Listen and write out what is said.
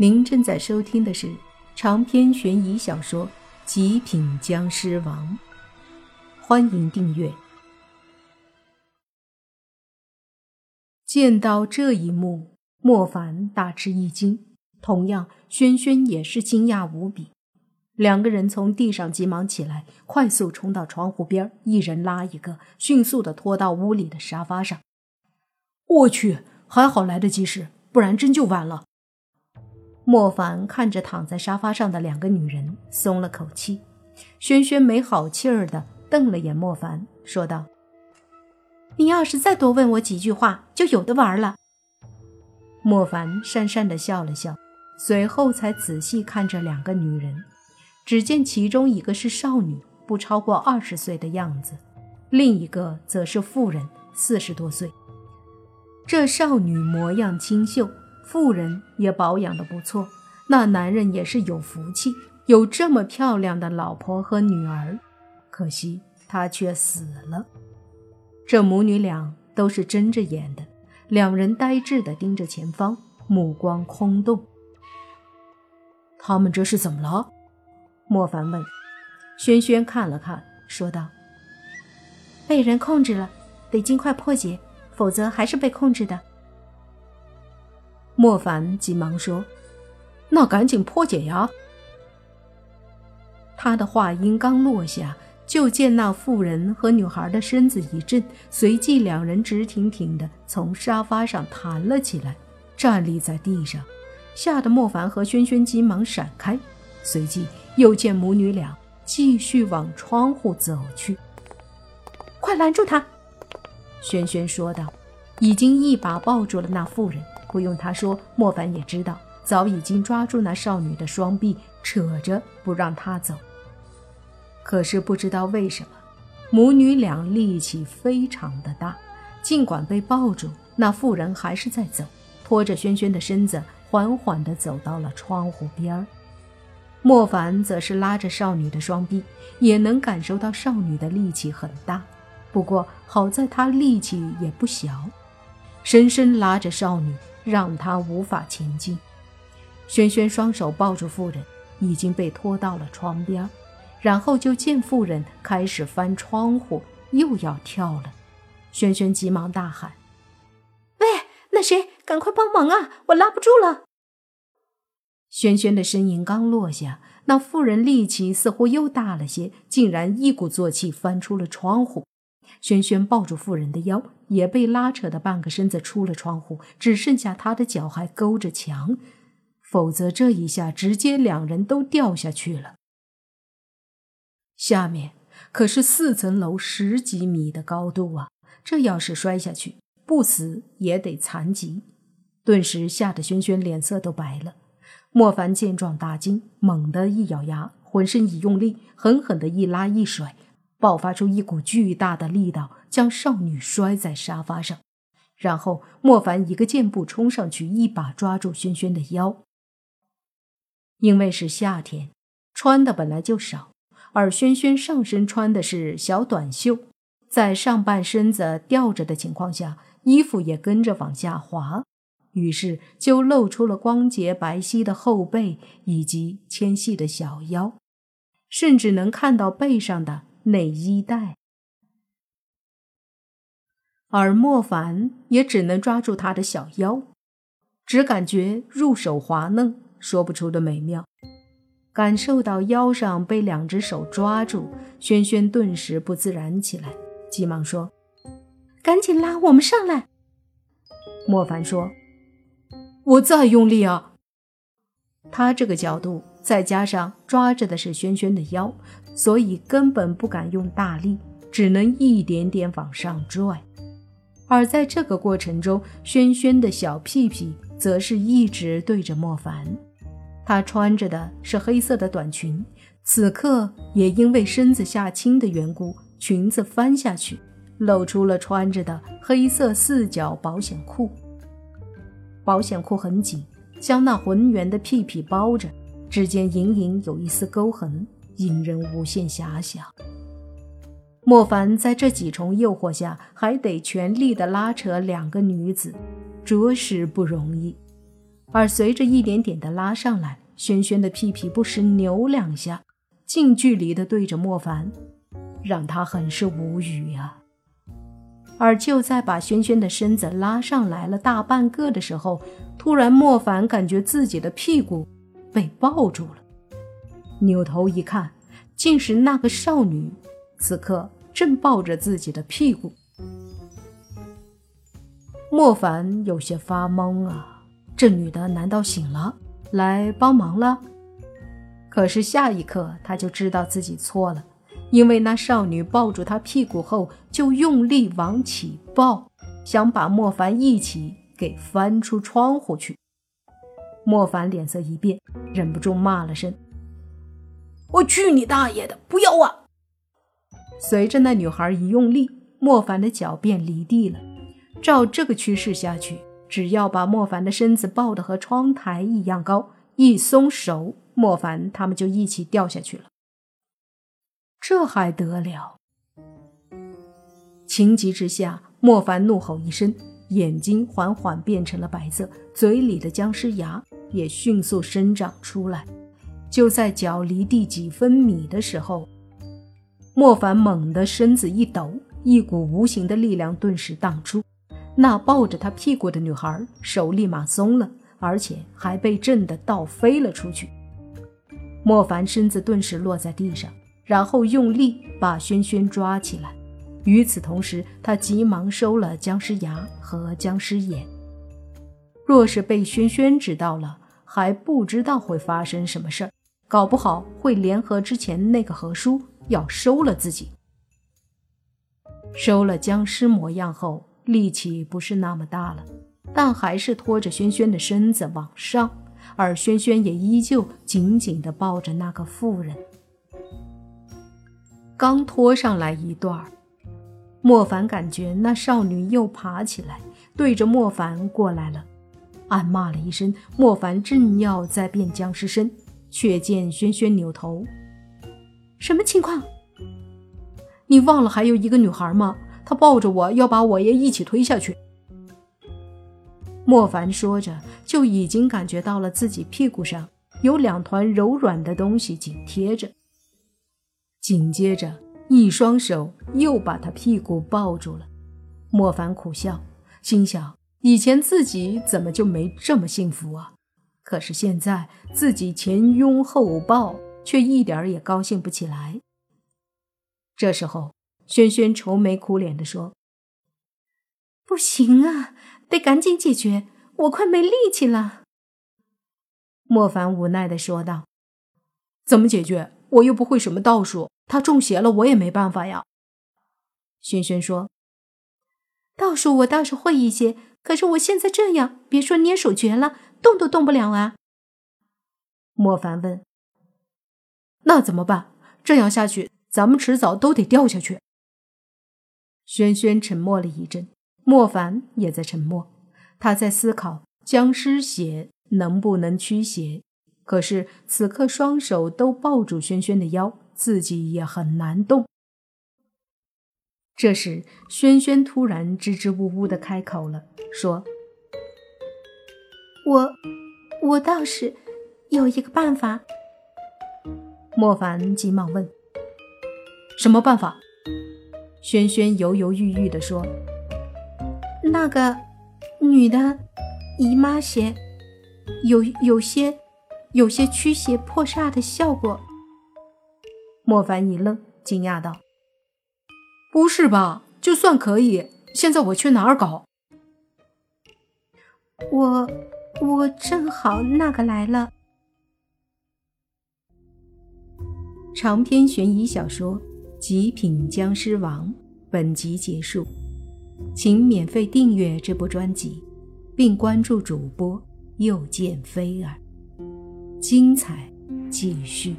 您正在收听的是长篇悬疑小说《极品僵尸王》，欢迎订阅。见到这一幕，莫凡大吃一惊，同样，轩轩也是惊讶无比。两个人从地上急忙起来，快速冲到窗户边，一人拉一个，迅速的拖到屋里的沙发上。我去，还好来得及时，不然真就完了。莫凡看着躺在沙发上的两个女人，松了口气。轩轩没好气儿的瞪了眼莫凡，说道：“你要是再多问我几句话，就有的玩了。”莫凡讪讪的笑了笑，随后才仔细看着两个女人。只见其中一个是少女，不超过二十岁的样子；另一个则是妇人，四十多岁。这少女模样清秀。妇人也保养的不错，那男人也是有福气，有这么漂亮的老婆和女儿。可惜他却死了。这母女俩都是睁着眼的，两人呆滞的盯着前方，目光空洞。他们这是怎么了？莫凡问。轩轩看了看，说道：“被人控制了，得尽快破解，否则还是被控制的。”莫凡急忙说：“那赶紧破解呀！”他的话音刚落下，就见那妇人和女孩的身子一震，随即两人直挺挺的从沙发上弹了起来，站立在地上，吓得莫凡和轩轩急忙闪开。随即又见母女俩继续往窗户走去，“快拦住他！”轩轩说道，已经一把抱住了那妇人。不用他说，莫凡也知道，早已经抓住那少女的双臂，扯着不让她走。可是不知道为什么，母女俩力气非常的大，尽管被抱住，那妇人还是在走，拖着轩轩的身子，缓缓地走到了窗户边儿。莫凡则是拉着少女的双臂，也能感受到少女的力气很大，不过好在她力气也不小，深深拉着少女。让他无法前进。轩轩双手抱住妇人，已经被拖到了窗边，然后就见妇人开始翻窗户，又要跳了。轩轩急忙大喊：“喂，那谁，赶快帮忙啊！我拉不住了！”轩轩的声音刚落下，那妇人力气似乎又大了些，竟然一鼓作气翻出了窗户。轩轩抱住妇人的腰，也被拉扯的半个身子出了窗户，只剩下他的脚还勾着墙，否则这一下直接两人都掉下去了。下面可是四层楼十几米的高度啊！这要是摔下去，不死也得残疾。顿时吓得轩轩脸色都白了。莫凡见状大惊，猛地一咬牙，浑身一用力，狠狠的一拉一甩。爆发出一股巨大的力道，将少女摔在沙发上，然后莫凡一个箭步冲上去，一把抓住轩轩的腰。因为是夏天，穿的本来就少，而轩轩上身穿的是小短袖，在上半身子吊着的情况下，衣服也跟着往下滑，于是就露出了光洁白皙的后背以及纤细的小腰，甚至能看到背上的。内衣带，而莫凡也只能抓住他的小腰，只感觉入手滑嫩，说不出的美妙。感受到腰上被两只手抓住，轩轩顿时不自然起来，急忙说：“赶紧拉我们上来。”莫凡说：“我再用力啊！”他这个角度，再加上抓着的是轩轩的腰。所以根本不敢用大力，只能一点点往上拽。而在这个过程中，轩轩的小屁屁则是一直对着莫凡。她穿着的是黑色的短裙，此刻也因为身子下倾的缘故，裙子翻下去，露出了穿着的黑色四角保险裤。保险裤很紧，将那浑圆的屁屁包着，指尖隐隐有一丝沟痕。引人无限遐想。莫凡在这几重诱惑下，还得全力的拉扯两个女子，着实不容易。而随着一点点的拉上来，轩轩的屁屁不时扭两下，近距离的对着莫凡，让他很是无语呀。而就在把轩轩的身子拉上来了大半个的时候，突然莫凡感觉自己的屁股被抱住了，扭头一看，竟是那个少女，此刻正抱着自己的屁股。莫凡有些发懵啊，这女的难道醒了，来帮忙了？可是下一刻他就知道自己错了。因为那少女抱住他屁股后，就用力往起抱，想把莫凡一起给翻出窗户去。莫凡脸色一变，忍不住骂了声：“我去你大爷的！不要啊！”随着那女孩一用力，莫凡的脚便离地了。照这个趋势下去，只要把莫凡的身子抱得和窗台一样高，一松手，莫凡他们就一起掉下去了。这还得了！情急之下，莫凡怒吼一声，眼睛缓缓变成了白色，嘴里的僵尸牙也迅速生长出来。就在脚离地几分米的时候，莫凡猛地身子一抖，一股无形的力量顿时荡出，那抱着他屁股的女孩手立马松了，而且还被震得倒飞了出去。莫凡身子顿时落在地上。然后用力把轩轩抓起来，与此同时，他急忙收了僵尸牙和僵尸眼。若是被轩轩知道了，还不知道会发生什么事儿，搞不好会联合之前那个何叔要收了自己。收了僵尸模样后，力气不是那么大了，但还是拖着轩轩的身子往上，而轩轩也依旧紧紧地抱着那个妇人。刚拖上来一段莫凡感觉那少女又爬起来，对着莫凡过来了，暗骂了一声。莫凡正要再变僵尸身，却见轩轩扭头：“什么情况？你忘了还有一个女孩吗？她抱着我要把我也一起推下去。”莫凡说着，就已经感觉到了自己屁股上有两团柔软的东西紧贴着。紧接着，一双手又把他屁股抱住了。莫凡苦笑，心想：以前自己怎么就没这么幸福啊？可是现在自己前拥后抱，却一点也高兴不起来。这时候，轩轩愁眉苦脸地说：“不行啊，得赶紧解决，我快没力气了。”莫凡无奈地说道：“怎么解决？我又不会什么道术。”他中邪了，我也没办法呀。轩轩说：“倒数我倒是会一些，可是我现在这样，别说捏手诀了，动都动不了啊。”莫凡问：“那怎么办？这样下去，咱们迟早都得掉下去。”轩轩沉默了一阵，莫凡也在沉默，他在思考僵尸血能不能驱邪。可是此刻双手都抱住轩轩的腰。自己也很难动。这时，轩轩突然支支吾吾的开口了，说：“我，我倒是有一个办法。”莫凡急忙问：“什么办法？”轩轩犹犹豫豫的说：“那个女的姨妈血，有有些有些驱邪破煞的效果。”莫凡一愣，惊讶道：“不是吧？就算可以，现在我去哪儿搞？”我我正好那个来了。长篇悬疑小说《极品僵尸王》本集结束，请免费订阅这部专辑，并关注主播又见菲儿，精彩继续。